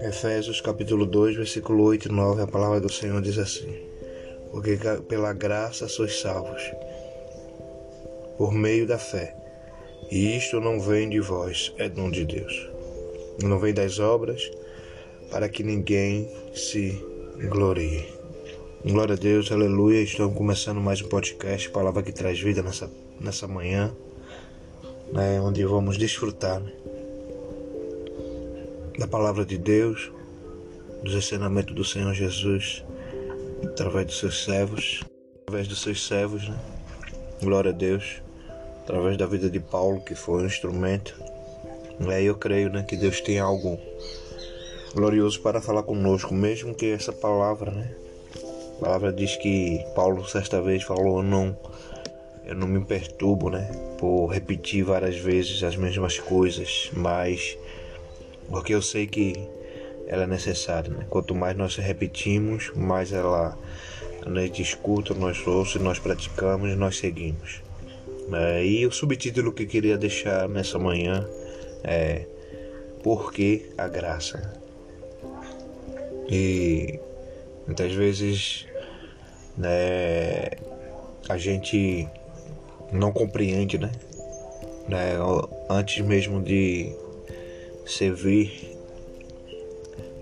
Efésios capítulo 2, versículo 8 e 9, a palavra do Senhor diz assim: Porque pela graça sois salvos, por meio da fé. E isto não vem de vós, é dom de Deus. Não vem das obras, para que ninguém se glorie. Glória a Deus, aleluia. Estamos começando mais um podcast, palavra que traz vida nessa, nessa manhã, né, onde vamos desfrutar né, da palavra de Deus, dos ensinamentos do Senhor Jesus, através dos seus servos, através dos seus servos, né? Glória a Deus, através da vida de Paulo, que foi um instrumento. Aí eu creio né, que Deus tem algo glorioso para falar conosco, mesmo que essa palavra, né? A palavra diz que Paulo certa vez falou, não, eu não me perturbo, né? Por repetir várias vezes as mesmas coisas, mas porque eu sei que ela é necessária, né? Quanto mais nós repetimos, mais ela nos escuta, nós ouça, nós praticamos, nós seguimos. É, e o subtítulo que queria deixar nessa manhã é Por que a graça? E muitas vezes né, a gente não compreende, né? né? Antes mesmo de servir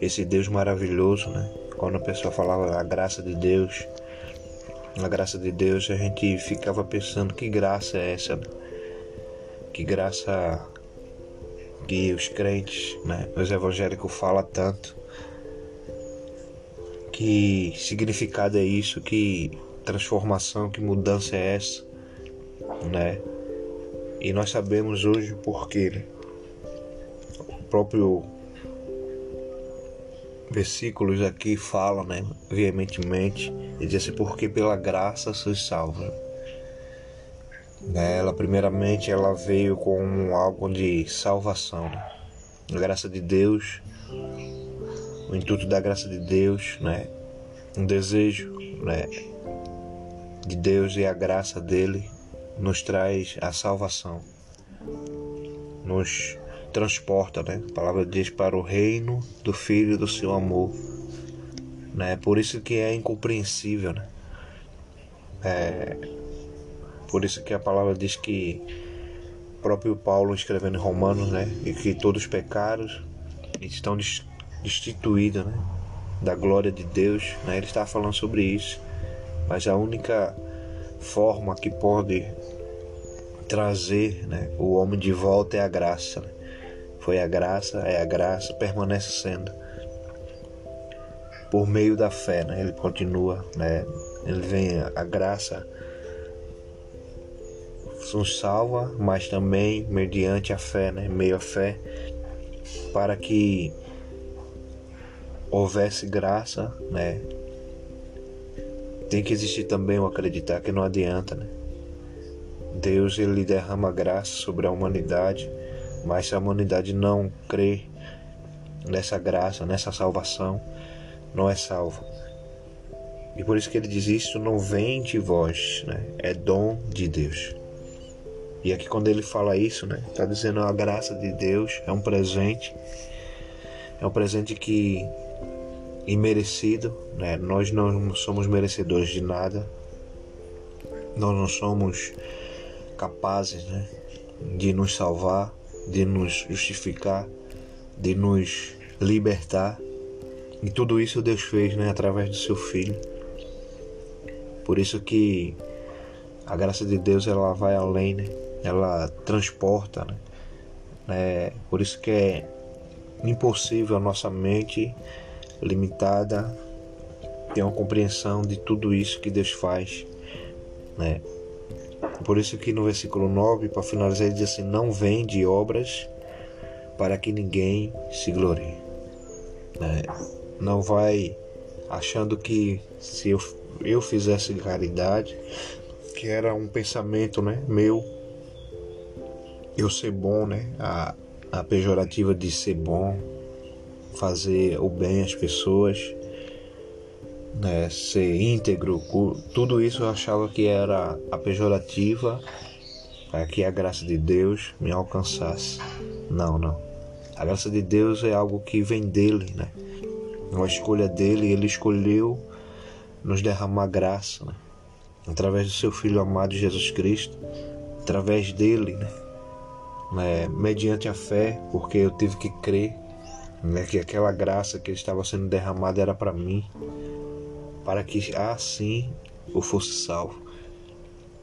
esse Deus maravilhoso, né? Quando a pessoa falava a graça de Deus, a graça de Deus, a gente ficava pensando que graça é essa, né? Que graça que os crentes, né, os evangélicos falam tanto. Que significado é isso? Que transformação, que mudança é essa, né? E nós sabemos hoje o porquê, né? próprio versículos aqui fala, né, veementemente, e diz assim, porque pela graça sois salvos. Né, ela primeiramente ela veio com algo de salvação, né? a graça de Deus, o intuito da graça de Deus, né, um desejo, né, de Deus e a graça dele nos traz a salvação, nos transporta, né? A palavra diz para o reino do Filho do seu amor, né? Por isso que é incompreensível, né? É, por isso que a palavra diz que próprio Paulo escrevendo em Romanos, né? E que todos os pecados estão destituídos, né? Da glória de Deus, né? Ele está falando sobre isso, mas a única forma que pode trazer né, o homem de volta é a graça. Né? Foi a graça, é a graça, permanece sendo. Por meio da fé, né? Ele continua, né? Ele vem a graça nos salva, mas também mediante a fé, né? Meio a fé, para que houvesse graça, né? Tem que existir também o acreditar que não adianta, né? Deus ele derrama graça sobre a humanidade mas se a humanidade não crê nessa graça, nessa salvação, não é salvo. E por isso que ele diz: Isso não vem de vós, né? é dom de Deus. E aqui, quando ele fala isso, né, está dizendo a graça de Deus é um presente, é um presente que imerecido, né? Nós não somos merecedores de nada, nós não somos capazes, né, de nos salvar, de nos justificar, de nos libertar. E tudo isso Deus fez né, através do seu Filho. Por isso que a graça de Deus ela vai além, né? ela transporta. Né? É, por isso que é impossível a nossa mente limitada ter uma compreensão de tudo isso que Deus faz. Né? Por isso que no versículo 9, para finalizar, ele diz assim: Não vem de obras para que ninguém se glorie. Né? Não vai achando que se eu, eu fizesse caridade, que era um pensamento né, meu, eu ser bom, né? A, a pejorativa de ser bom, fazer o bem às pessoas né, ser íntegro, tudo isso eu achava que era a pejorativa para que a graça de Deus me alcançasse. Não, não. A graça de Deus é algo que vem dele, né? Uma escolha dele, ele escolheu nos derramar graça, né? Através do seu Filho amado Jesus Cristo, através dele, né? É, mediante a fé, porque eu tive que crer né, que aquela graça que estava sendo derramada era para mim, para que assim eu fosse salvo.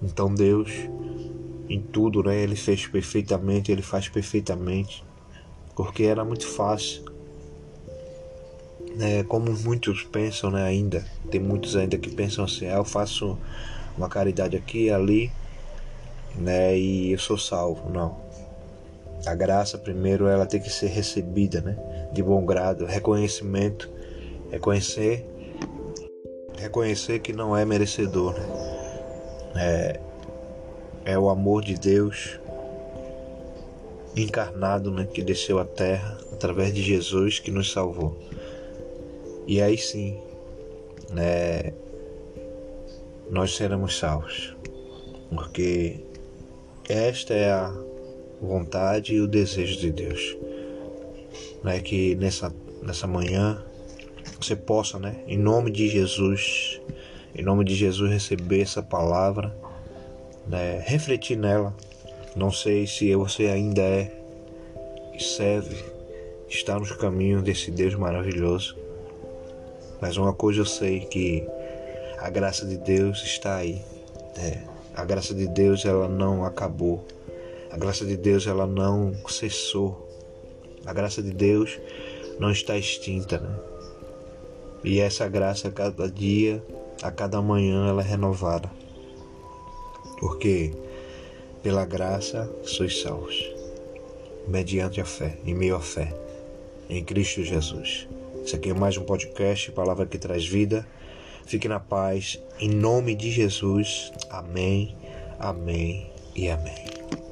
Então Deus, em tudo, né, Ele fez perfeitamente, Ele faz perfeitamente, porque era muito fácil. É, como muitos pensam né, ainda, tem muitos ainda que pensam assim, ah, eu faço uma caridade aqui e ali, né, e eu sou salvo. Não. A graça primeiro ela tem que ser recebida, né, de bom grado, reconhecimento, reconhecer, reconhecer que não é merecedor, né? é, é o amor de Deus encarnado, né, que desceu à terra através de Jesus que nos salvou. E aí sim, né, nós seremos salvos, porque esta é a vontade e o desejo de Deus, né, que nessa nessa manhã você possa, né, em nome de Jesus, em nome de Jesus, receber essa palavra, né? refletir nela. Não sei se você ainda é e serve, está nos caminhos desse Deus maravilhoso. Mas uma coisa eu sei que a graça de Deus está aí. Né? A graça de Deus ela não acabou. A graça de Deus ela não cessou. A graça de Deus não está extinta, né? E essa graça cada dia a cada manhã ela é renovada. Porque pela graça sois salvos, mediante a fé, em meio à fé, em Cristo Jesus. Isso aqui é mais um podcast, palavra que traz vida. Fique na paz, em nome de Jesus. Amém, amém e amém.